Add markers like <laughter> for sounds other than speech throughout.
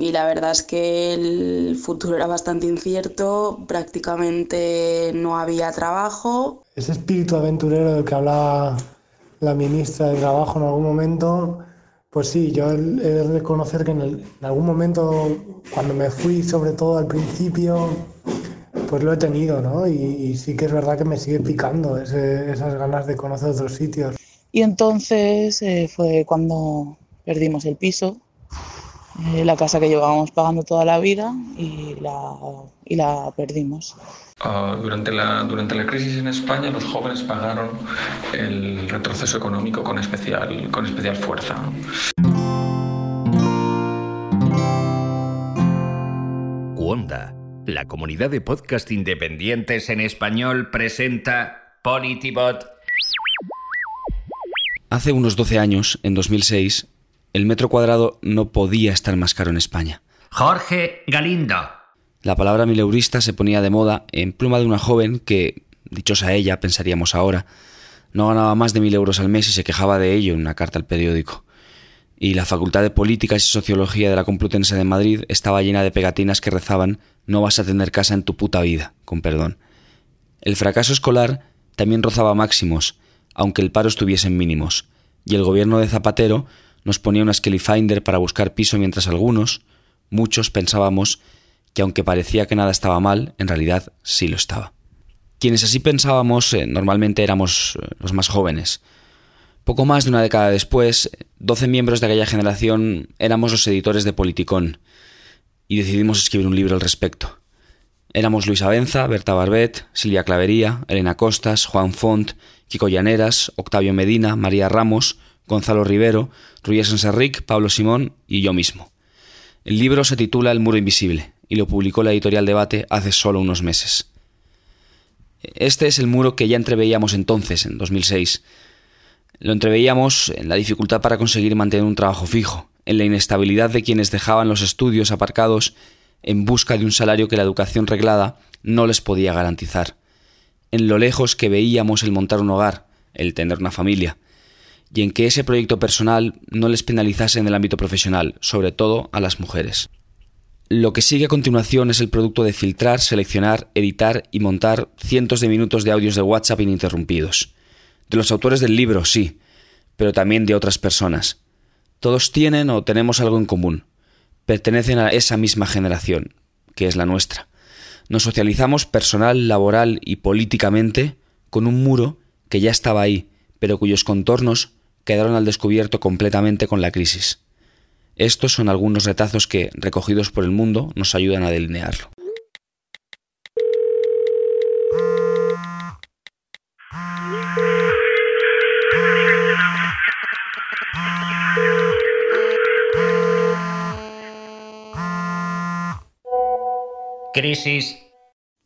y la verdad es que el futuro era bastante incierto, prácticamente no había trabajo. Ese espíritu aventurero del que hablaba la ministra de Trabajo en algún momento, pues sí, yo he de reconocer que en, algún momento, cuando me fui, sobre todo al principio, pues lo he tenido, ¿no? Y, sí que es verdad que me sigue picando esas ganas de conocer otros sitios. Y entonces eh, fue cuando perdimos el piso, eh, la casa que llevábamos pagando toda la vida y la, y la perdimos. Ah, durante, la, durante la crisis en España los jóvenes pagaron el retroceso económico con especial, con especial fuerza. Wanda, la comunidad de podcast independientes en español, presenta Politibot. Hace unos 12 años, en 2006, el metro cuadrado no podía estar más caro en España. Jorge Galindo. La palabra mileurista se ponía de moda en pluma de una joven que, dichosa ella, pensaríamos ahora, no ganaba más de mil euros al mes y se quejaba de ello en una carta al periódico. Y la Facultad de Políticas y Sociología de la Complutense de Madrid estaba llena de pegatinas que rezaban No vas a tener casa en tu puta vida, con perdón. El fracaso escolar también rozaba máximos, aunque el paro estuviese en mínimos, y el gobierno de Zapatero nos ponía una Skelly Finder para buscar piso mientras algunos, muchos, pensábamos que aunque parecía que nada estaba mal, en realidad sí lo estaba. Quienes así pensábamos eh, normalmente éramos eh, los más jóvenes. Poco más de una década después, doce miembros de aquella generación éramos los editores de Politicón y decidimos escribir un libro al respecto. Éramos Luis Abenza, Berta Barbet, Silvia Clavería, Elena Costas, Juan Font, Kiko Llaneras, Octavio Medina, María Ramos, Gonzalo Rivero, Ruiz Sanserric, Pablo Simón y yo mismo. El libro se titula El muro invisible y lo publicó la editorial Debate hace solo unos meses. Este es el muro que ya entreveíamos entonces, en 2006. Lo entreveíamos en la dificultad para conseguir mantener un trabajo fijo, en la inestabilidad de quienes dejaban los estudios aparcados en busca de un salario que la educación reglada no les podía garantizar, en lo lejos que veíamos el montar un hogar, el tener una familia, y en que ese proyecto personal no les penalizase en el ámbito profesional, sobre todo a las mujeres. Lo que sigue a continuación es el producto de filtrar, seleccionar, editar y montar cientos de minutos de audios de WhatsApp ininterrumpidos. De los autores del libro, sí, pero también de otras personas. Todos tienen o tenemos algo en común. Pertenecen a esa misma generación, que es la nuestra. Nos socializamos personal, laboral y políticamente con un muro que ya estaba ahí, pero cuyos contornos quedaron al descubierto completamente con la crisis. Estos son algunos retazos que, recogidos por el mundo, nos ayudan a delinearlo. Crisis.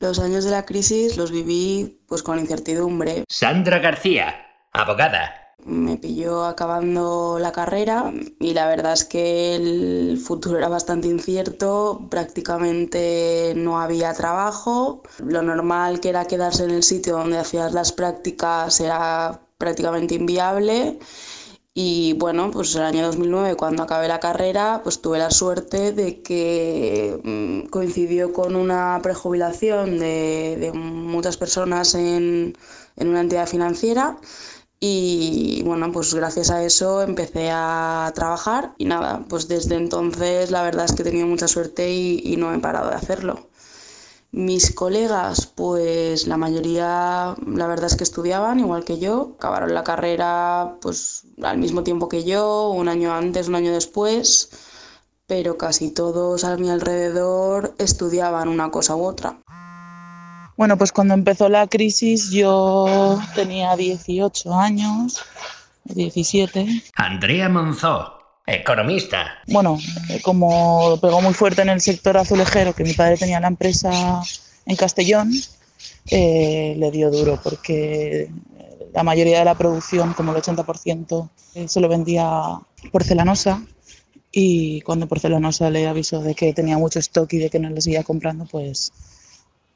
Los años de la crisis los viví pues con incertidumbre. Sandra García, abogada me pilló acabando la carrera y la verdad es que el futuro era bastante incierto, prácticamente no había trabajo, lo normal que era quedarse en el sitio donde hacías las prácticas era prácticamente inviable. Y bueno, pues el año 2009 cuando acabé la carrera pues tuve la suerte de que mm, coincidió con una prejubilación de, de muchas personas en, en una entidad financiera y bueno, pues gracias a eso empecé a trabajar y nada, pues desde entonces la verdad es que he tenido mucha suerte y, no he parado de hacerlo. Mis colegas, pues la mayoría, la verdad es que estudiaban igual que yo, acabaron la carrera pues al mismo tiempo que yo, un año antes, un año después, pero casi todos a mi alrededor estudiaban una cosa u otra. Bueno, pues cuando empezó la crisis yo tenía 18 años, 17. Andrea Monzó, economista. Bueno, eh, como pegó muy fuerte en el sector azulejero, que mi padre tenía la empresa en Castellón, eh, le dio duro porque la mayoría de la producción, como el 80%, eh, se lo vendía porcelanosa y cuando porcelanosa le avisó de que tenía mucho stock y de que no le seguía comprando, pues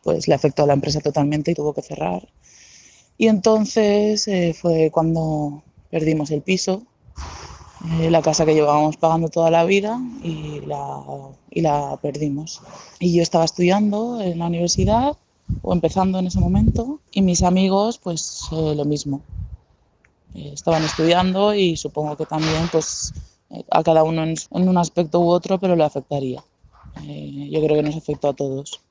pues le afectó a la empresa totalmente y tuvo que cerrar. Y entonces eh, fue cuando perdimos el piso, eh, la casa que llevábamos pagando toda la vida y la, y la perdimos. Y yo estaba estudiando en la universidad o empezando en ese momento y mis amigos pues eh, lo mismo. Estaban estudiando y supongo que también pues a cada uno en, en, un aspecto u otro, pero le afectaría. yo creo que nos afectó a todos.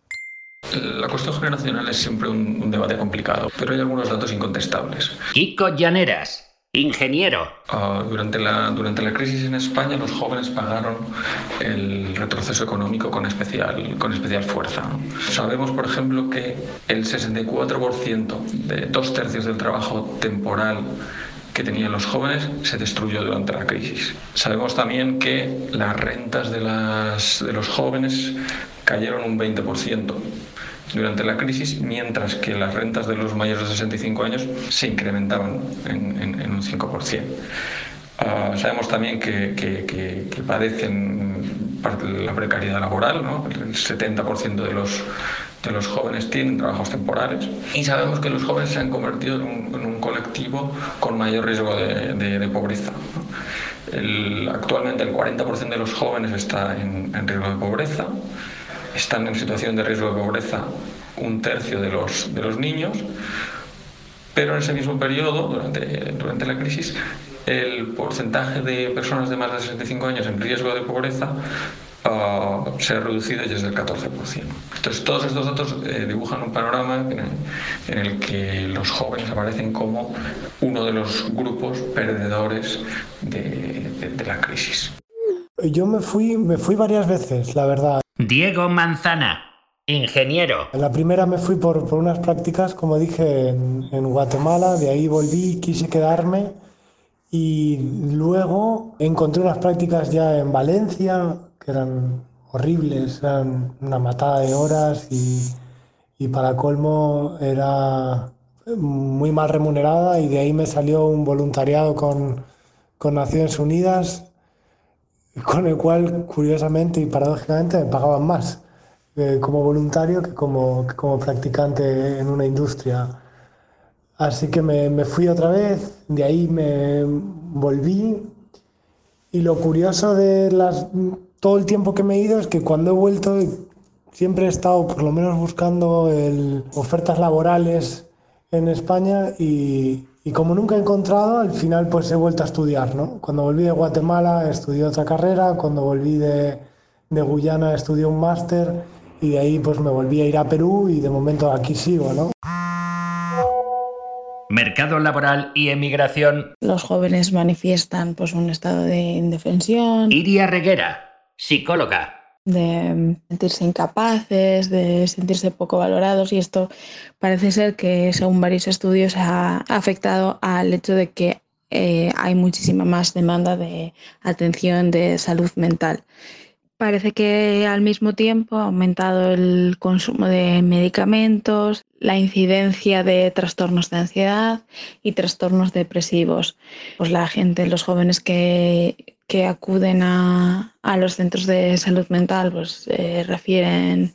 La cuestión generacional es siempre un, un debate complicado, pero hay algunos datos incontestables. Kiko Llaneras, Ingeniero. Uh, durante, la, durante la crisis en España los jóvenes pagaron el retroceso económico con especial, con especial fuerza. Sabemos, por ejemplo, que el 64% de dos tercios del trabajo temporal que tenían los jóvenes se destruyó durante la crisis. Sabemos también que las rentas de, las, de los jóvenes cayeron un 20% durante la crisis, mientras que las rentas de los mayores de 65 años se incrementaban en, en, en un 5%. Uh, sabemos también que, que, que, que, padecen la precariedad laboral, ¿no? el 70% de los, de los jóvenes tienen trabajos temporales y sabemos que los jóvenes se han convertido en un, en un colectivo con mayor riesgo de, de, de pobreza. El, actualmente el 40% de los jóvenes está en, en riesgo de pobreza están en situación de riesgo de pobreza un tercio de los, de los niños, pero en ese mismo periodo, durante, durante la crisis, el porcentaje de personas de más de 65 años en riesgo de pobreza uh, se ha reducido desde el 14%. Entonces, todos estos datos eh, dibujan un panorama en el, en el, que los jóvenes aparecen como uno de los grupos perdedores de, de, de la crisis. Yo me fui, me fui varias veces, la verdad. Diego Manzana, ingeniero. En la primera me fui por, por unas prácticas, como dije, en, en, Guatemala, de ahí volví, quise quedarme y luego encontré unas prácticas ya en Valencia, que eran horribles, eran una matada de horas y, y para colmo era muy mal remunerada y de ahí me salió un voluntariado con, con Naciones Unidas con el cual, curiosamente y paradójicamente, me pagaban más eh, como voluntario que como, como practicante en una industria. Así que me, me, fui otra vez, de ahí me volví y lo curioso de las, todo el tiempo que me he ido es que cuando he vuelto siempre he estado por lo menos buscando el, ofertas laborales en España y, y como nunca he encontrado, al final pues he vuelto a estudiar, ¿no? Cuando volví de Guatemala estudié otra carrera, cuando volví de, de Guyana estudié un máster y de ahí pues me volví a ir a Perú y de momento aquí sigo, ¿no? Mercado laboral y emigración. Los jóvenes manifiestan pues un estado de indefensión. Iria Reguera, psicóloga de sentirse incapaces, de sentirse poco valorados y esto parece ser que según varios estudios ha afectado al hecho de que eh, hay muchísima más demanda de atención de salud mental. Parece que al mismo tiempo ha aumentado el consumo de medicamentos, la incidencia de trastornos de ansiedad y trastornos depresivos. Pues la gente, los jóvenes que, que acuden a, a, los centros de salud mental, pues eh, refieren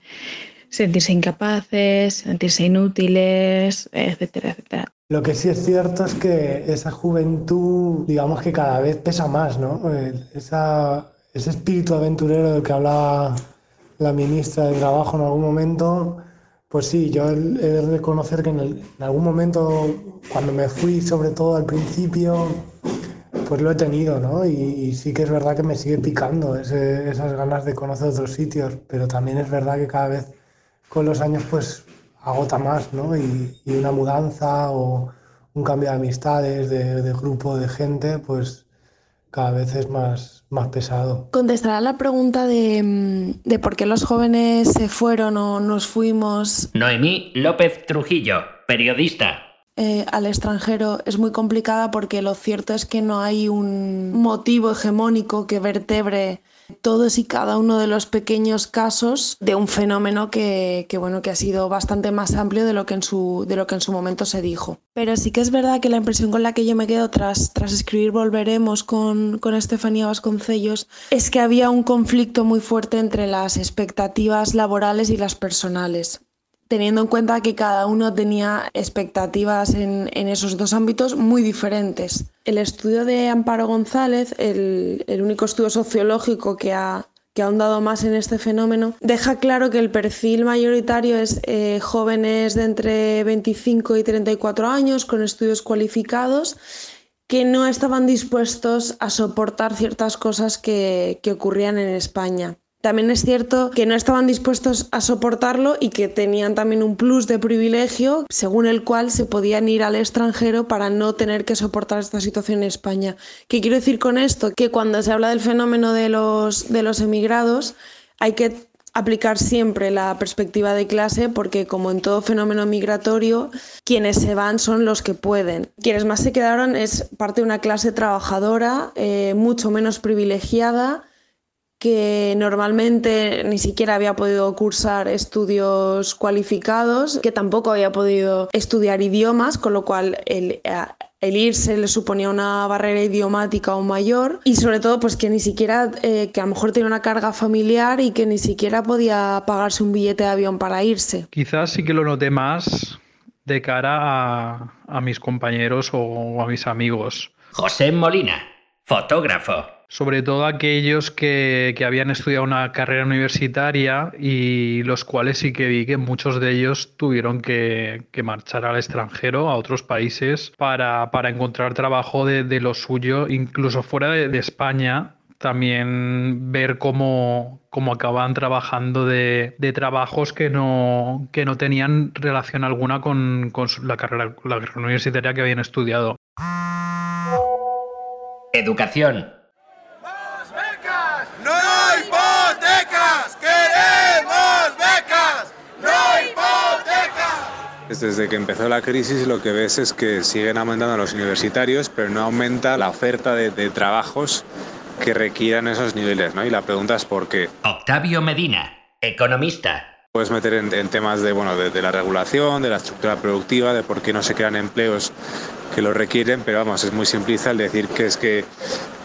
sentirse incapaces, sentirse inútiles, etcétera, etcétera. Lo que sí es cierto es que esa juventud, digamos que cada vez pesa más, ¿no? Esa, ese espíritu aventurero del que hablaba la ministra de Trabajo en algún momento, pues sí, yo he de reconocer que en, el, en, algún momento, cuando me fui, sobre todo al principio, pues lo he tenido, ¿no? Y, y sí que es verdad que me sigue picando ese, esas ganas de conocer otros sitios, pero también es verdad que cada vez con los años, pues agota más, ¿no? Y, y una mudanza o un cambio de amistades, de, de grupo, de gente, pues cada vez es más, más pesado. Contestará la pregunta de, de, por qué los jóvenes se fueron o nos fuimos. Noemí López Trujillo, periodista. Eh, al extranjero es muy complicada porque lo cierto es que no hay un motivo hegemónico que vertebre todos y cada uno de los pequeños casos de un fenómeno que, bueno, que ha sido bastante más amplio de lo, que en su, de lo que en su momento se dijo. Pero sí que es verdad que la impresión con la que yo me quedo tras, tras escribir Volveremos con, con Estefanía Vasconcellos es que había un conflicto muy fuerte entre las expectativas laborales y las personales teniendo en cuenta que cada uno tenía expectativas en, esos dos ámbitos muy diferentes. El estudio de Amparo González, el, único estudio sociológico que ha, ahondado más en este fenómeno, deja claro que el perfil mayoritario es eh, jóvenes de entre 25 y 34 años con estudios cualificados que no estaban dispuestos a soportar ciertas cosas que ocurrían en España. También es cierto que no estaban dispuestos a soportarlo y que tenían también un plus de privilegio según el cual se podían ir al extranjero para no tener que soportar esta situación en España. ¿Qué quiero decir con esto? Que cuando se habla del fenómeno de los, de los emigrados hay que aplicar siempre la perspectiva de clase porque como en todo fenómeno migratorio, quienes se van son los que pueden. Quienes más se quedaron es parte de una clase trabajadora, eh, mucho menos privilegiada que normalmente ni siquiera había podido cursar estudios cualificados, que tampoco había podido estudiar idiomas, con lo cual el, el irse le suponía una barrera idiomática aún mayor y sobre todo pues que ni siquiera, eh, que a lo mejor tenía una carga familiar y que ni siquiera podía pagarse un billete de avión para irse. Quizás sí que lo noté más de cara a, a mis compañeros o a mis amigos. José Molina, fotógrafo sobre todo aquellos que, habían estudiado una carrera universitaria y los cuales sí que vi que muchos de ellos tuvieron que, marchar al extranjero, a otros países, para, encontrar trabajo de, lo suyo, incluso fuera de, España. También ver cómo, cómo acaban trabajando de, trabajos que no, que no tenían relación alguna con, la, carrera, la carrera universitaria que habían estudiado. Educación Desde que empezó la crisis lo que ves es que siguen aumentando los universitarios, pero no aumenta la oferta de, trabajos que requieran esos niveles. Y la pregunta es por qué. Octavio Medina, economista. Puedes meter en, temas de, bueno, de, la regulación, de la estructura productiva, de por qué no se crean empleos que lo requieren, pero vamos, es muy simplista el decir que es que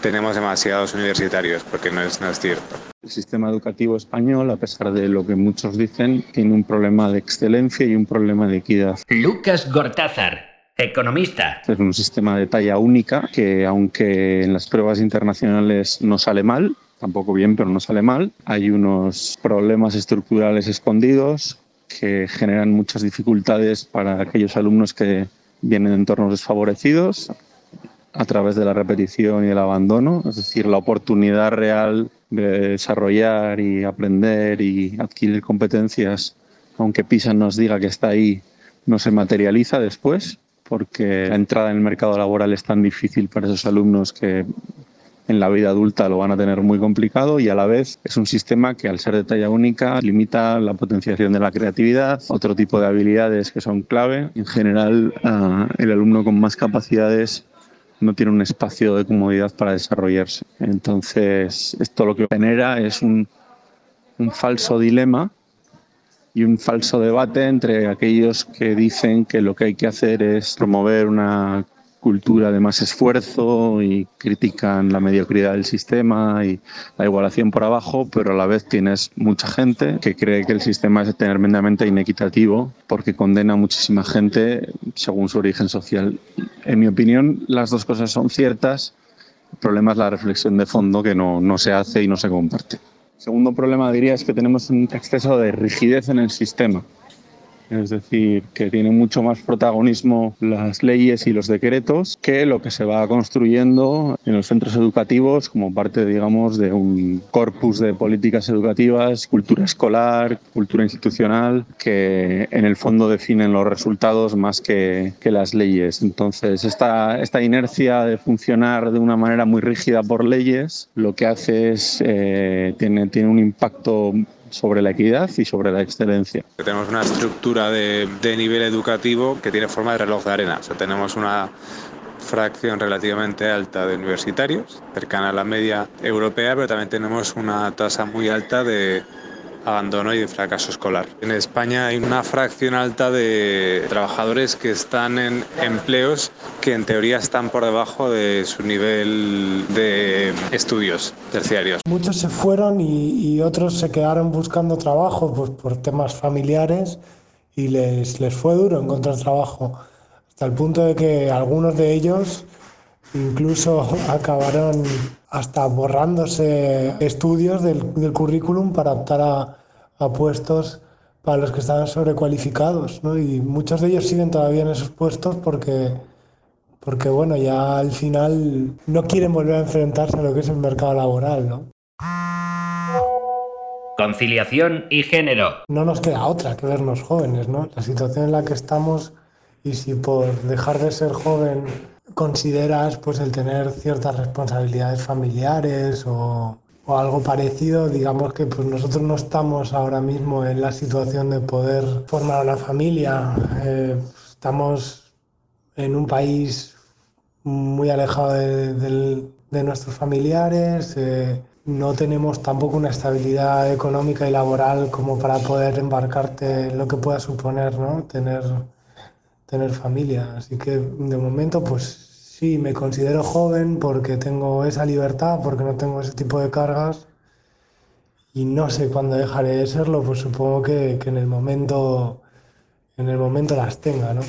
tenemos demasiados universitarios, porque no es, no es cierto. El sistema educativo español, a pesar de lo que muchos dicen, tiene un problema de excelencia y un problema de equidad. Lucas Gortázar, economista. Es un sistema de talla única que, aunque en las pruebas internacionales no sale mal, tampoco bien, pero no sale mal, hay unos problemas estructurales escondidos que generan muchas dificultades para aquellos alumnos que vienen de entornos desfavorecidos a través de la repetición y el abandono, es decir, la oportunidad real de desarrollar y aprender y adquirir competencias, aunque PISA nos diga que está ahí, no se materializa después, porque la entrada en el mercado laboral es tan difícil para esos alumnos que en la vida adulta lo van a tener muy complicado y a la vez es un sistema que al ser de talla única limita la potenciación de la creatividad, otro tipo de habilidades que son clave. En general, ah, el alumno con más capacidades no tiene un espacio de comodidad para desarrollarse. Entonces, esto lo que genera es un, un falso dilema y un falso debate entre aquellos que dicen que lo que hay que hacer es promover una cultura de más esfuerzo y critican la mediocridad del sistema y la igualación por abajo, pero a la vez tienes mucha gente que cree que el sistema es tremendamente inequitativo porque condena a muchísima gente según su origen social. En mi opinión, las dos cosas son ciertas. El problema es la reflexión de fondo que no, no se hace y no se comparte. Segundo problema diría es que tenemos un exceso de rigidez en el sistema es decir, que tiene mucho más protagonismo las leyes y los decretos que lo que se va construyendo en los centros educativos como parte, digamos, de un corpus de políticas educativas, cultura escolar, cultura institucional, que en el fondo definen los resultados más que, las leyes. Entonces, esta, esta inercia de funcionar de una manera muy rígida por leyes, lo que hace es, eh, tiene, tiene un impacto sobre la equidad y sobre la excelencia. Tenemos una estructura de, nivel educativo que tiene forma de reloj de arena. O sea, tenemos una fracción relativamente alta de universitarios, cercana a la media europea, pero también tenemos una tasa muy alta de abandono y fracaso escolar. En España hay una fracción alta de trabajadores que están en empleos que en teoría están por debajo de su nivel de estudios terciarios. Muchos se fueron y, otros se quedaron buscando trabajo pues, por temas familiares y les, les fue duro encontrar trabajo, hasta el punto de que algunos de ellos incluso <laughs> acabaron hasta borrándose estudios del, del currículum para optar a, a, puestos para los que estaban sobrecualificados, ¿no? Y muchos de ellos siguen todavía en esos puestos porque, porque, bueno, ya al final no quieren volver a enfrentarse a lo que es el mercado laboral, ¿no? Conciliación y género. No nos queda otra que vernos jóvenes, ¿no? La situación en la que estamos y si por dejar de ser joven consideras pues el tener ciertas responsabilidades familiares o, o, algo parecido, digamos que pues nosotros no estamos ahora mismo en la situación de poder formar una familia, eh, estamos en un país muy alejado de, de, nuestros familiares, eh, no tenemos tampoco una estabilidad económica y laboral como para poder embarcarte en lo que pueda suponer ¿no? tener tener familia. Así que de momento, pues sí, me considero joven porque tengo esa libertad, porque no tengo ese tipo de cargas. Y no sé cuándo dejaré de serlo, pues supongo que, que en el momento en el momento las tenga, ¿no?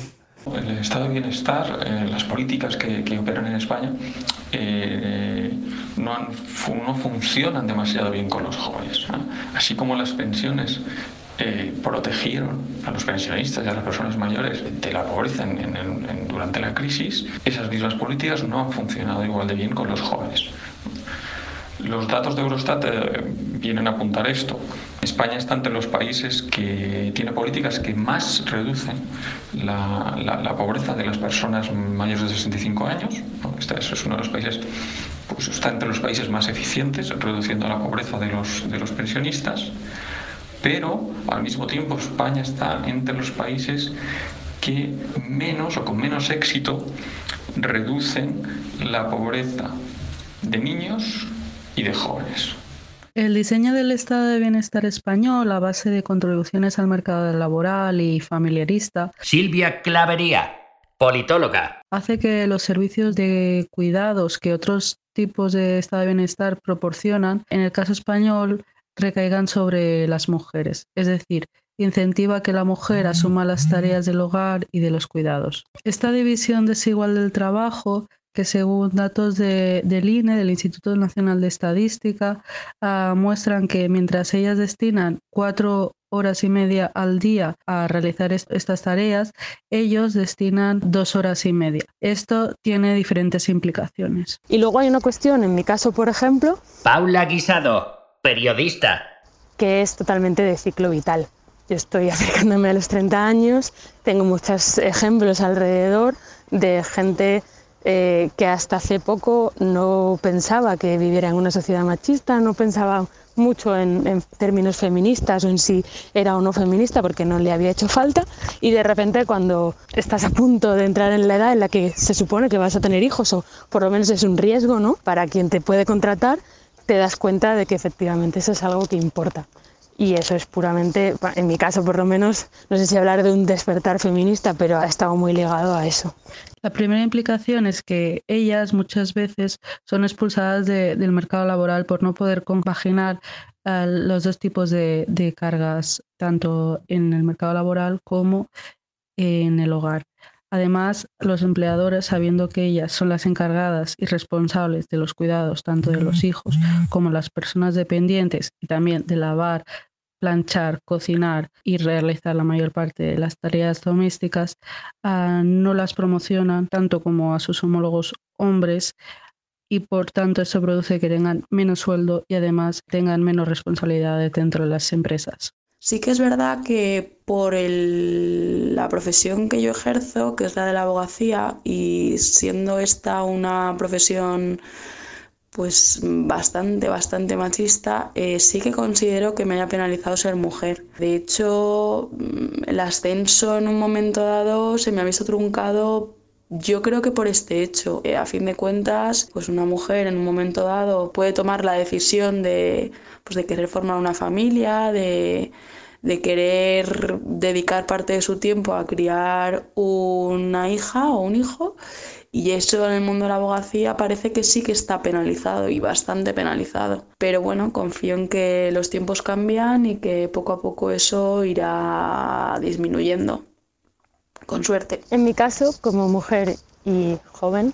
El estado de bienestar, eh, las políticas que, que, operan en España eh, no, no, funcionan demasiado bien con los jóvenes. Así como las pensiones eh, protegieron a los pensionistas y a las personas mayores de la pobreza en, en, en, durante la crisis, esas mismas políticas no han funcionado igual de bien con los jóvenes. Los datos de Eurostat eh, vienen a apuntar esto. España está entre los países que tiene políticas que más reducen la, la, la pobreza de las personas mayores de 65 años. Este es uno de los países, pues está entre los países más eficientes reduciendo la pobreza de los, de los pensionistas pero al mismo tiempo España está entre los países que menos o con menos éxito reducen la pobreza de niños y de jóvenes. El diseño del estado de bienestar español a base de contribuciones al mercado laboral y familiarista. Silvia Clavería, politóloga. Hace que los servicios de cuidados que otros tipos de estado de bienestar proporcionan, en el caso español, recaigan sobre las mujeres, es decir, incentiva que la mujer asuma las tareas del hogar y de los cuidados. Esta división desigual del trabajo que según datos de, del INE, del Instituto Nacional de Estadística, uh, muestran que mientras ellas destinan cuatro horas y media al día a realizar est estas tareas, ellos destinan dos horas y media. Esto tiene diferentes implicaciones. Y luego hay una cuestión, en mi caso, por ejemplo. Paula Guisado, periodista. Que es totalmente de ciclo vital. Yo estoy <laughs> acercándome a los 30 años, tengo muchos ejemplos alrededor de gente eh, que hasta hace poco no pensaba que viviera en una sociedad machista, no pensaba mucho en, en, términos feministas o en si era o no feminista porque no le había hecho falta y de repente cuando estás a punto de entrar en la edad en la que se supone que vas a tener hijos o por lo menos es un riesgo ¿no? para quien te puede contratar, te das cuenta de que efectivamente eso es algo que importa. Y eso es puramente, en mi caso por lo menos, no sé si hablar de un despertar feminista, pero ha estado muy ligado a eso. La primera implicación es que ellas muchas veces son expulsadas de, del mercado laboral por no poder compaginar uh, los dos tipos de cargas, tanto en el mercado laboral como en el hogar. Además, los empleadores, sabiendo que ellas son las encargadas y responsables de los cuidados tanto de los hijos como las personas dependientes y también de lavar, planchar, cocinar y realizar la mayor parte de las tareas domésticas, uh, no las promocionan tanto como a sus homólogos hombres y por tanto eso produce que tengan menos sueldo y además tengan menos responsabilidades dentro de las empresas. Sí que es verdad que por la profesión que yo ejerzo, que es la de la abogacía, y siendo esta una profesión pues bastante, bastante machista, eh, sí que considero que me haya penalizado ser mujer. De hecho, el ascenso en un momento dado se me ha visto truncado yo creo que por este hecho, eh, a fin de cuentas, pues una mujer en un momento dado puede tomar la decisión de, pues de querer formar una familia, de, de querer dedicar parte de su tiempo a criar una hija o un hijo Y eso en el mundo de la abogacía parece que sí que está penalizado y bastante penalizado. Pero bueno, confío en que los tiempos cambian y que poco a poco eso irá disminuyendo. Con suerte. En mi caso, como mujer y joven,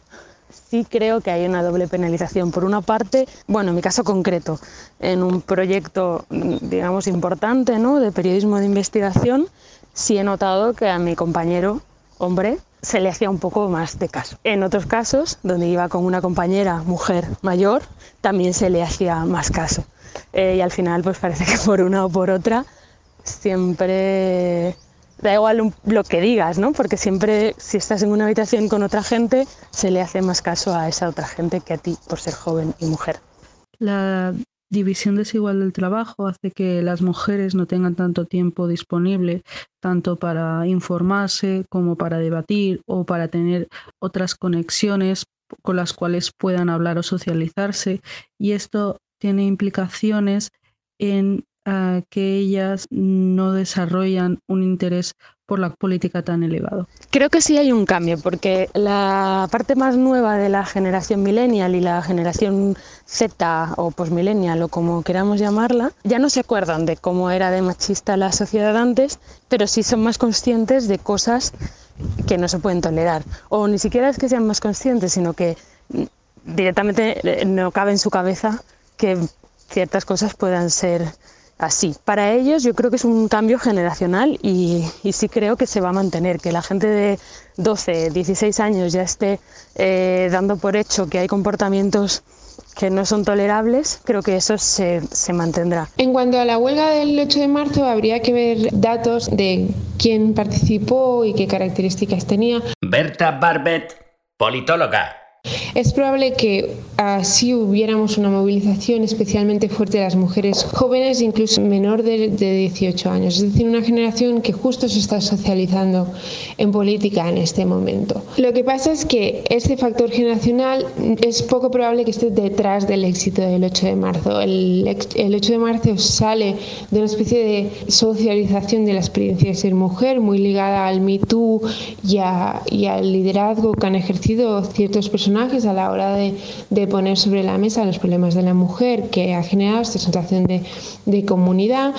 sí creo que hay una doble penalización. Por una parte, bueno, en mi caso concreto, en un proyecto, digamos, importante ¿no? de periodismo de investigación, sí he notado que a mi compañero, hombre, se le hacía un poco más de caso. En otros casos, donde iba con una compañera mujer mayor, también se le hacía más caso. Eh, y al final, pues parece que por una o por otra, siempre da igual lo que digas, ¿no? Porque siempre si estás en una habitación con otra gente, se le hace más caso a esa otra gente que a ti por ser joven y mujer. La división desigual del trabajo hace que las mujeres no tengan tanto tiempo disponible, tanto para informarse como para debatir o para tener otras conexiones con las cuales puedan hablar o socializarse. Y esto tiene implicaciones en que ellas no desarrollan un interés por la política tan elevado? Creo que sí hay un cambio, porque la parte más nueva de la generación millennial y la generación Z o postmillennial o como queramos llamarla, ya no se acuerdan de cómo era de machista la sociedad antes, pero sí son más conscientes de cosas que no se pueden tolerar. O ni siquiera es que sean más conscientes, sino que directamente no cabe en su cabeza que ciertas cosas puedan ser así. Para ellos yo creo que es un cambio generacional y, sí creo que se va a mantener, que la gente de 12, 16 años ya esté eh, dando por hecho que hay comportamientos que no son tolerables, creo que eso se, se, mantendrá. En cuanto a la huelga del 8 de marzo, habría que ver datos de quién participó y qué características tenía. Berta Barbet, politóloga. Es probable que así hubiéramos una movilización especialmente fuerte de las mujeres jóvenes, incluso menor de, 18 años, es decir, una generación que justo se está socializando en política en este momento. Lo que pasa es que este factor generacional es poco probable que esté detrás del éxito del 8 de marzo. El, 8 de marzo sale de una especie de socialización de la experiencia de ser mujer, muy ligada al Me Too y, y al liderazgo que han ejercido ciertos personajes a la hora de, poner sobre la mesa los problemas de la mujer, que ha generado esta sensación de, comunidad.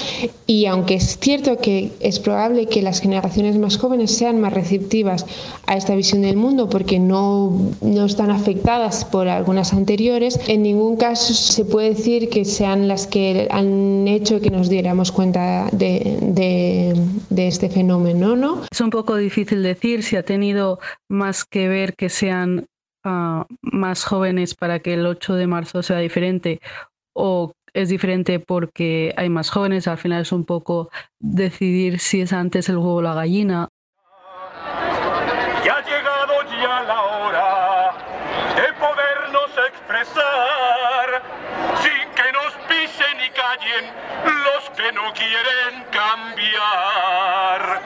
Y aunque es cierto que es probable que las generaciones más jóvenes sean más receptivas a esta visión del mundo porque no, no están afectadas por algunas anteriores, en ningún caso se puede decir que sean las que han hecho que nos diéramos cuenta de, de este fenómeno, ¿no? Es un poco difícil decir si ha tenido más que ver que sean más jóvenes para que el 8 de marzo sea diferente o es diferente porque hay más jóvenes, al final es un poco decidir si es antes el huevo o la gallina. Ya ha llegado ya la hora de podernos expresar sin que nos pisen y callen los que no quieren cambiar.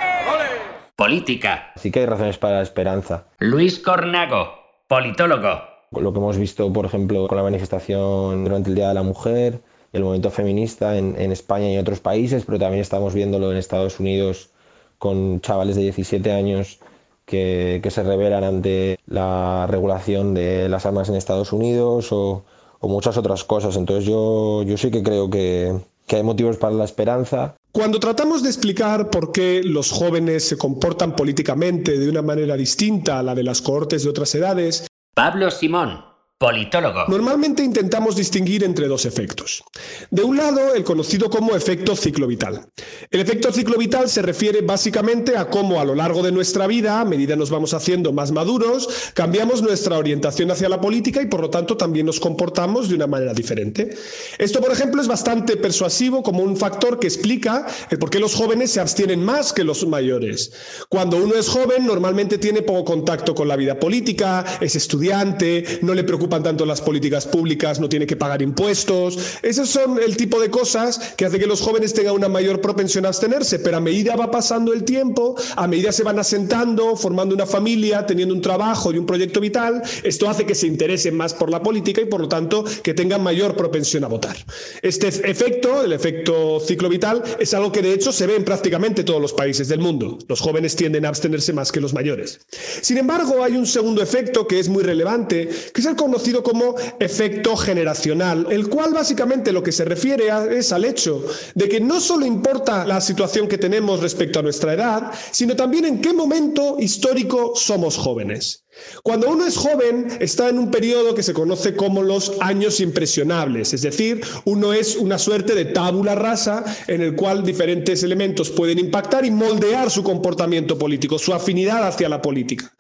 Política. Sí que hay razones para la esperanza. Luis Cornago politólogo. Lo que hemos visto, por ejemplo, con la manifestación durante el Día de la Mujer el movimiento feminista en, España y en otros países, pero también estamos viéndolo en Estados Unidos con chavales de 17 años que, se rebelan ante la regulación de las armas en Estados Unidos o, muchas otras cosas. Entonces yo, yo sí que creo que, que hay motivos para la esperanza. Cuando tratamos de explicar por qué los jóvenes se comportan políticamente de una manera distinta a la de las cohortes de otras edades, Pablo Simón Politólogo. Normalmente intentamos distinguir entre dos efectos. De un lado, el conocido como efecto ciclo vital. El efecto ciclo vital se refiere básicamente a cómo a lo largo de nuestra vida, a medida nos vamos haciendo más maduros, cambiamos nuestra orientación hacia la política y por lo tanto también nos comportamos de una manera diferente. Esto, por ejemplo, es bastante persuasivo como un factor que explica el por qué los jóvenes se abstienen más que los mayores. Cuando uno es joven, normalmente tiene poco contacto con la vida política, es estudiante, no le preocupa preocupan tanto las políticas públicas, no tiene que pagar impuestos. Esos son el tipo de cosas que hace que los jóvenes tengan una mayor propensión a abstenerse, pero a medida va pasando el tiempo, a medida se van asentando, formando una familia, teniendo un trabajo y un proyecto vital, esto hace que se interesen más por la política y por lo tanto que tengan mayor propensión a votar. Este efecto, el efecto ciclo vital, es algo que de hecho se ve en prácticamente todos los países del mundo. Los jóvenes tienden a abstenerse más que los mayores. Sin embargo, hay un segundo efecto que es muy relevante, que es el conocido como efecto generacional, el cual básicamente lo que se refiere es al hecho de que no solo importa la situación que tenemos respecto a nuestra edad, sino también en qué momento histórico somos jóvenes. Cuando uno es joven, está en un periodo que se conoce como los años impresionables, es decir, uno es una suerte de tábula rasa en el cual diferentes elementos pueden impactar y moldear su comportamiento político, su afinidad hacia la política.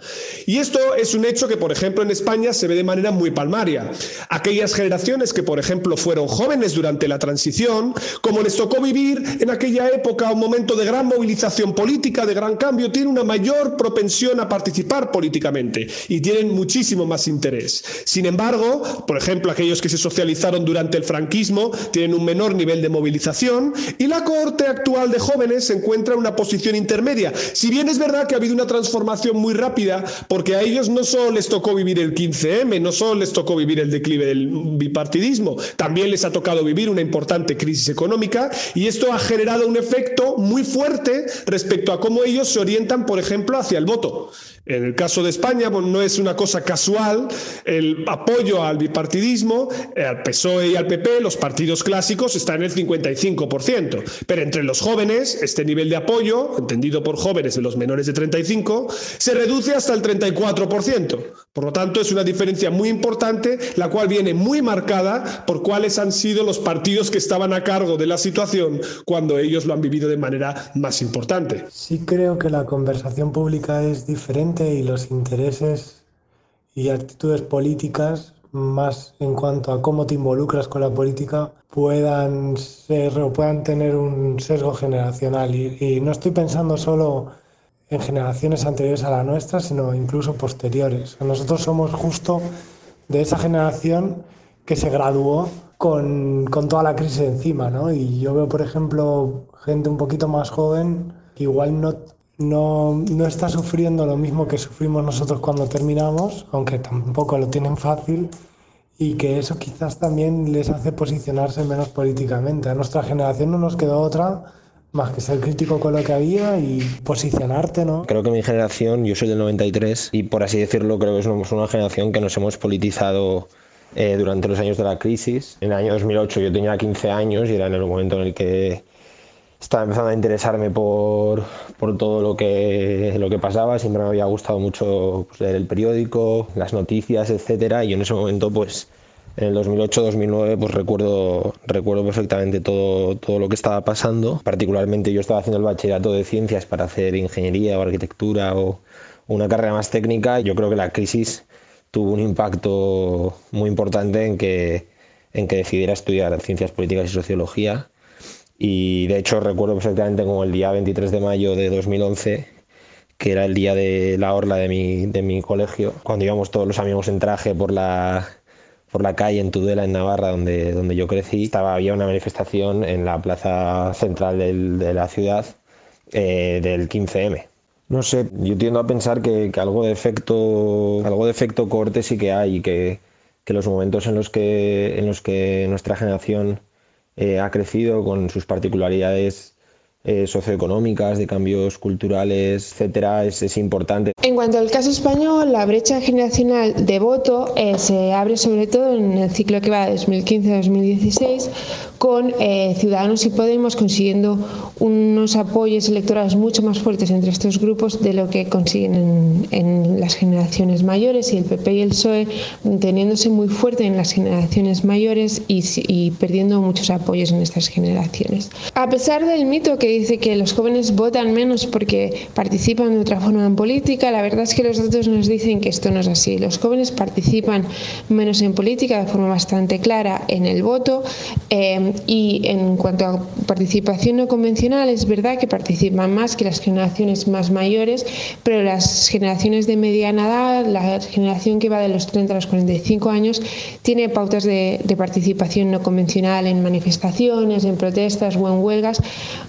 Y esto es un hecho que, por ejemplo, en España se ve de manera muy palmaria. Aquellas generaciones que, por ejemplo, fueron jóvenes durante la transición, como les tocó vivir en aquella época un momento de gran movilización política, de gran cambio, tienen una mayor propensión a participar políticamente y tienen muchísimo más interés. Sin embargo, por ejemplo, aquellos que se socializaron durante el franquismo tienen un menor nivel de movilización y la cohorte actual de jóvenes se encuentra en una posición intermedia. Si bien es verdad que ha habido una transformación muy rápida, porque a ellos no solo les tocó vivir el 15M, no solo les tocó vivir el declive del bipartidismo, también les ha tocado vivir una importante crisis económica y esto ha generado un efecto muy fuerte respecto a cómo ellos se orientan, por ejemplo, hacia el voto. En el caso de España, pues, no es una cosa casual el apoyo al bipartidismo, eh, al PSOE y al PP, los partidos clásicos, está en el 55%. Pero entre los jóvenes, este nivel de apoyo, entendido por jóvenes de los menores de 35, se reduce hasta el 34%. Por lo tanto, es una diferencia muy importante, la cual viene muy marcada por cuáles han sido los partidos que estaban a cargo de la situación cuando ellos lo han vivido de manera más importante. Sí creo que la conversación pública es diferente y los intereses y actitudes políticas, más en cuanto a cómo te involucras con la política, puedan ser o puedan tener un sesgo generacional. Y, no estoy pensando solo en generaciones anteriores a la nuestra, sino incluso posteriores. Nosotros somos justo de esa generación que se graduó con, con, toda la crisis encima, ¿no? Y yo veo, por ejemplo, gente un poquito más joven que igual no no, no está sufriendo lo mismo que sufrimos nosotros cuando terminamos, aunque tampoco lo tienen fácil, y que eso quizás también les hace posicionarse menos políticamente. A nuestra generación no nos quedó otra más que ser crítico con lo que había y posicionarte, ¿no? Creo que mi generación, yo soy del 93 y por así decirlo creo que somos una generación que nos hemos politizado eh, durante los años de la crisis. En el año 2008 yo tenía 15 años y era en el momento en el que estaba empezando a interesarme por, por, todo lo que, lo que pasaba. Siempre me había gustado mucho pues, leer el periódico, las noticias, etc. Y en ese momento, pues en el 2008-2009, pues recuerdo, recuerdo perfectamente todo, todo lo que estaba pasando. Particularmente yo estaba haciendo el bachillerato de ciencias para hacer ingeniería o arquitectura o una carrera más técnica. Yo creo que la crisis tuvo un impacto muy importante en que, en que decidiera estudiar ciencias políticas y sociología y de hecho recuerdo perfectamente como el día 23 de mayo de 2011, que era el día de la orla de mi, de mi colegio, cuando íbamos todos los amigos en traje por la, por la calle en Tudela, en Navarra, donde, donde yo crecí. Estaba, había una manifestación en la plaza central del, de la ciudad eh, del 15M. No sé, yo tiendo a pensar que, que, algo de efecto, algo corte sí que hay, y que, que los momentos en los que, en los que nuestra generación eh, ha crecido con sus particularidades eh, socioeconómicas, de cambios culturales, etcétera, es, es, importante. En cuanto al caso español, la brecha generacional de voto eh, se abre sobre todo en el ciclo que va de 2015-2016 con eh, Ciudadanos y Podemos consiguiendo unos apoyos electorales mucho más fuertes entre estos grupos de lo que consiguen en, en las generaciones mayores y el PP y el PSOE teniéndose muy fuerte en las generaciones mayores y, y perdiendo muchos apoyos en estas generaciones. A pesar del mito que dice que los jóvenes votan menos porque participan de otra forma en política. La verdad es que los datos nos dicen que esto no es así. Los jóvenes participan menos en política de forma bastante clara en el voto eh, y en cuanto a participación no convencional es verdad que participan más que las generaciones más mayores, pero las generaciones de mediana edad, la generación que va de los 30 a los 45 años, tiene pautas de, de participación no convencional en manifestaciones, en protestas o en huelgas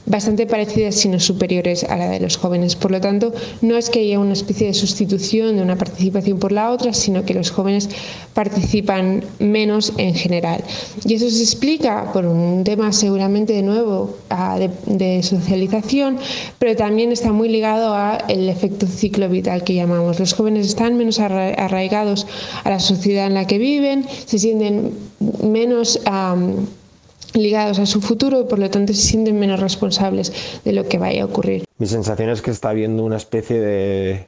bastante parecidas, sino superiores a la de los jóvenes. Por lo tanto, no es que haya una especie de sustitución de una participación por la otra, sino que los jóvenes participan menos en general. Y eso se explica por un tema seguramente de nuevo de, de socialización, pero también está muy ligado al efecto ciclo vital que llamamos. Los jóvenes están menos arraigados a la sociedad en la que viven, se sienten menos ligados a su futuro y por lo tanto se sienten menos responsables de lo que vaya a ocurrir. Mi sensación es que está habiendo una especie de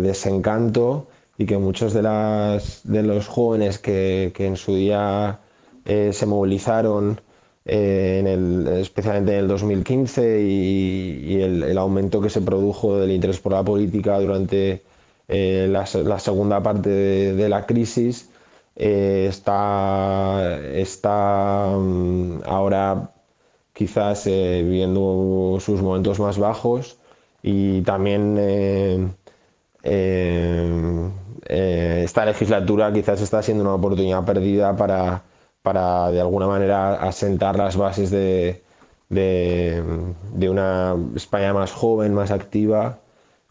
desencanto y que muchos de, las, de los jóvenes que en su día eh, se movilizaron, eh, en el, especialmente en el 2015, y, el, aumento que se produjo del interés por la política durante eh, la, segunda parte de, de la crisis, está, está um, ahora quizás viviendo sus momentos más bajos y también esta legislatura quizás está siendo una oportunidad perdida para, para de alguna manera asentar las bases de, de, una España más joven, más activa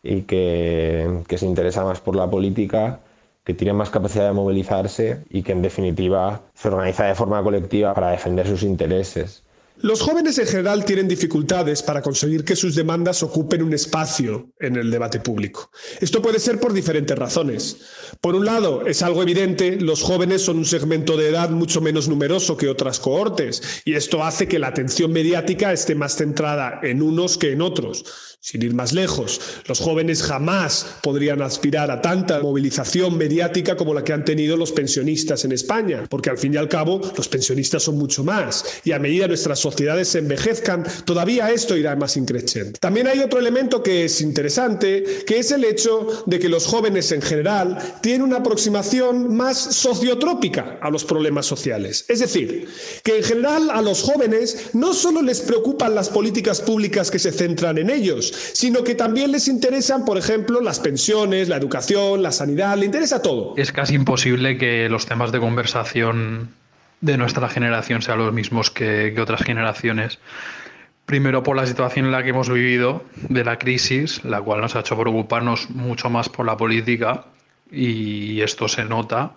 y que, que se interesa más por la política que tiene más capacidad de movilizarse y que en definitiva se organiza de forma colectiva para defender sus intereses. Los jóvenes en general tienen dificultades para conseguir que sus demandas ocupen un espacio en el debate público. Esto puede ser por diferentes razones. Por un lado, es algo evidente, los jóvenes son un segmento de edad mucho menos numeroso que otras cohortes y esto hace que la atención mediática esté más centrada en unos que en otros. Sin ir más lejos, los jóvenes jamás podrían aspirar a tanta movilización mediática como la que han tenido los pensionistas en España, porque al fin y al cabo los pensionistas son mucho más y a medida nuestras sociedades se envejezcan, todavía esto irá más increciendo. También hay otro elemento que es interesante, que es el hecho de que los jóvenes en general tienen una aproximación más sociotrópica a los problemas sociales. Es decir, que en general a los jóvenes no solo les preocupan las políticas públicas que se centran en ellos, sino que también les interesan, por ejemplo, las pensiones, la educación, la sanidad, le interesa todo. Es casi imposible que los temas de conversación de nuestra generación sean los mismos que, otras generaciones. Primero por la situación en la que hemos vivido, de la crisis, la cual nos ha hecho preocuparnos mucho más por la política y esto se nota.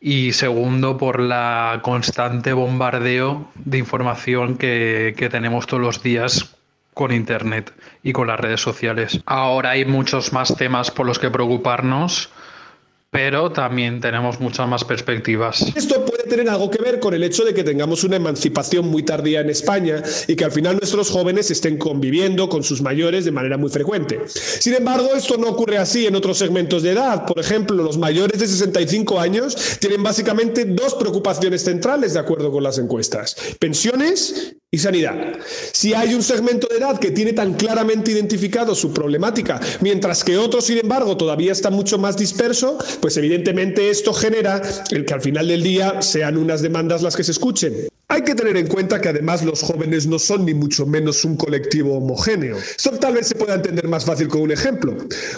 Y segundo, por la constante bombardeo de información que tenemos todos los días con Internet y con las redes sociales. Ahora hay muchos más temas por los que preocuparnos, pero también tenemos muchas más perspectivas. Tener algo que ver con el hecho de que tengamos una emancipación muy tardía en España y que al final nuestros jóvenes estén conviviendo con sus mayores de manera muy frecuente. Sin embargo, esto no ocurre así en otros segmentos de edad. Por ejemplo, los mayores de 65 años tienen básicamente dos preocupaciones centrales de acuerdo con las encuestas. Pensiones y sanidad. Si hay un segmento de edad que tiene tan claramente identificado su problemática, mientras que otros, sin embargo, todavía está mucho más disperso, pues evidentemente esto genera el que al final del día sean unas demandas las que se escuchen. Hay que tener en cuenta que además los jóvenes no son ni mucho menos un colectivo homogéneo. Esto tal vez se pueda entender más fácil con un ejemplo.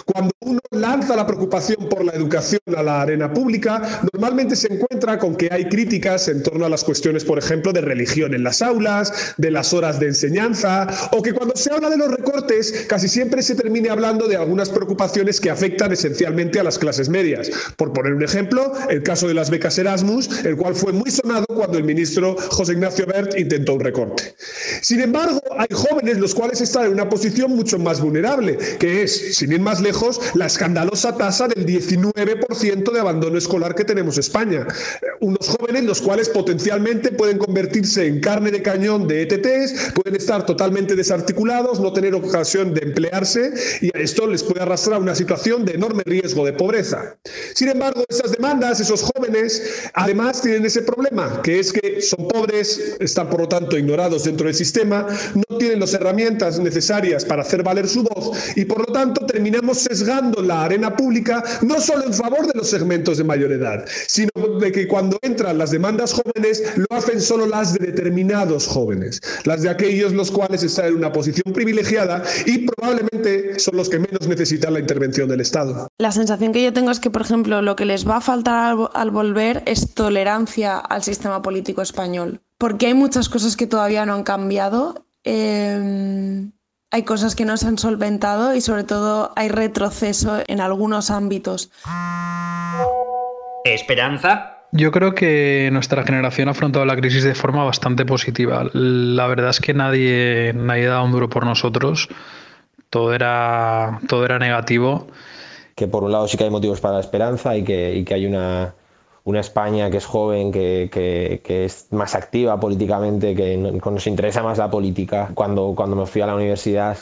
Cuando uno lanza la preocupación por la educación a la arena pública, normalmente se encuentra con que hay críticas en torno a las cuestiones, por ejemplo, de religión en las aulas, de las horas de enseñanza, o que cuando se habla de los recortes, casi siempre se termine hablando de algunas preocupaciones que afectan esencialmente a las clases medias. Por poner un ejemplo, el caso de las becas Erasmus, el cual fue muy sonado cuando el ministro José Ignacio Bert intentó un recorte. Sin embargo, hay jóvenes los cuales están en una posición mucho más vulnerable, que es, sin ir más lejos, la escandalosa tasa del 19% de abandono escolar que tenemos en España. Unos jóvenes los cuales potencialmente pueden convertirse en carne de cañón de ETTs, pueden estar totalmente desarticulados, no tener ocasión de emplearse y esto les puede arrastrar a una situación de enorme riesgo de pobreza. Sin embargo, esas demandas, esos jóvenes, además tienen ese problema, que es que son pobres, están por lo tanto ignorados dentro del sistema no tienen las herramientas necesarias para hacer valer su voz y por lo tanto terminamos sesgando la arena pública no solo en favor de los segmentos de mayor edad, sino de que cuando entran las demandas jóvenes lo hacen solo las de determinados jóvenes, las de aquellos los cuales están en una posición privilegiada y probablemente son los que menos necesitan la intervención del Estado. La sensación que yo tengo es que, por ejemplo, lo que les va a faltar al, al volver es tolerancia al sistema político español, porque hay muchas cosas que todavía no han cambiado. eh, hay cosas que no se han solventado y sobre todo hay retroceso en algunos ámbitos. ¿Esperanza? Yo creo que nuestra generación ha afrontado la crisis de forma bastante positiva. La verdad es que nadie, nadie daba un duro por nosotros. Todo era, todo era negativo. Que por un lado sí que hay motivos para la esperanza y que, y que hay una, una España que es joven, que, que, es más activa políticamente, que nos interesa más la política. Cuando, cuando me fui a la universidad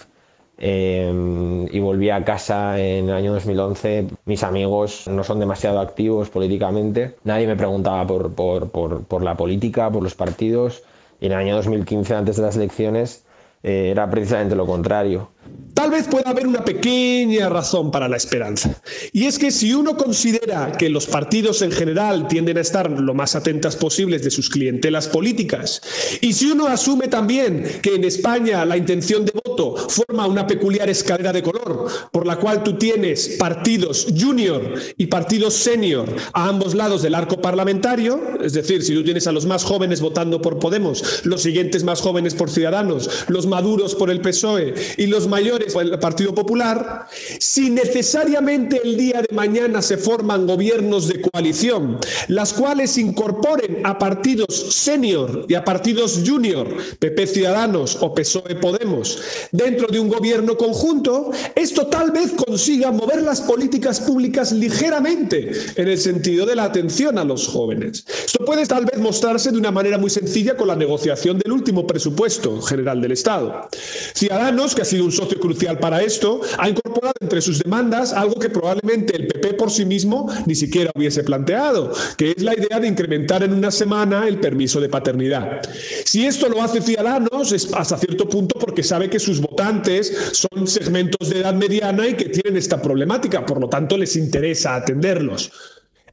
eh, y volví a casa en el año 2011, mis amigos no son demasiado activos políticamente. Nadie me preguntaba por, por, por, por la política, por los partidos. Y en el año 2015, antes de las elecciones, eh, era precisamente lo contrario. Tal vez pueda haber una pequeña razón para la esperanza. Y es que si uno considera que los partidos en general tienden a estar lo más atentas posibles de sus clientelas políticas, y si uno asume también que en España la intención de voto forma una peculiar escalera de color, por la cual tú tienes partidos junior y partidos senior a ambos lados del arco parlamentario, es decir, si tú tienes a los más jóvenes votando por Podemos, los siguientes más jóvenes por Ciudadanos, los maduros por el PSOE y los mayores por el Partido Popular, si necesariamente el día de mañana se forman gobiernos de coalición, las cuales incorporen a partidos senior y a partidos junior, PP Ciudadanos o PSOE Podemos, dentro de un gobierno conjunto, esto tal vez consiga mover las políticas públicas ligeramente en el sentido de la atención a los jóvenes. Esto puede tal vez mostrarse de una manera muy sencilla con la negociación del último presupuesto general del Estado. Ciudadanos, que ha sido un socio crucial para esto, ha incorporado entre sus demandas algo que probablemente el PP por sí mismo ni siquiera hubiese planteado, que es la idea de incrementar en una semana el permiso de paternidad. Si esto lo hace Ciudadanos es hasta cierto punto porque sabe que sus votantes son segmentos de edad mediana y que tienen esta problemática, por lo tanto les interesa atenderlos.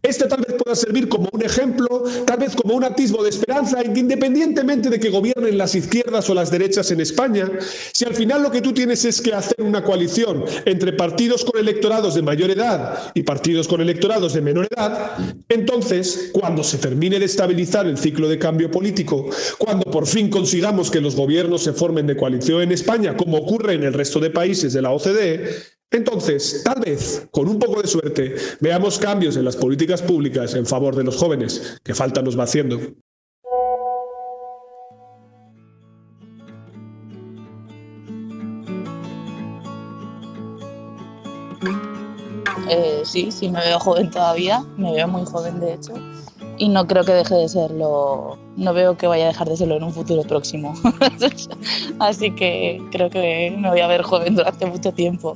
Este tal vez pueda servir como un ejemplo, tal vez como un atisbo de esperanza, independientemente de que gobiernen las izquierdas o las derechas en España, si al final lo que tú tienes es que hacer una coalición entre partidos con electorados de mayor edad y partidos con electorados de menor edad, entonces, cuando se termine de estabilizar el ciclo de cambio político, cuando por fin consigamos que los gobiernos se formen de coalición en España, como ocurre en el resto de países de la OCDE, entonces, tal vez, con un poco de suerte, veamos cambios en las políticas públicas en favor de los jóvenes, que falta nos va haciendo. Eh, sí, sí, me veo joven todavía, me veo muy joven de hecho, y no creo que deje de serlo, no veo que vaya a dejar de serlo en un futuro próximo. <laughs> Así que creo que me voy a ver joven durante mucho tiempo.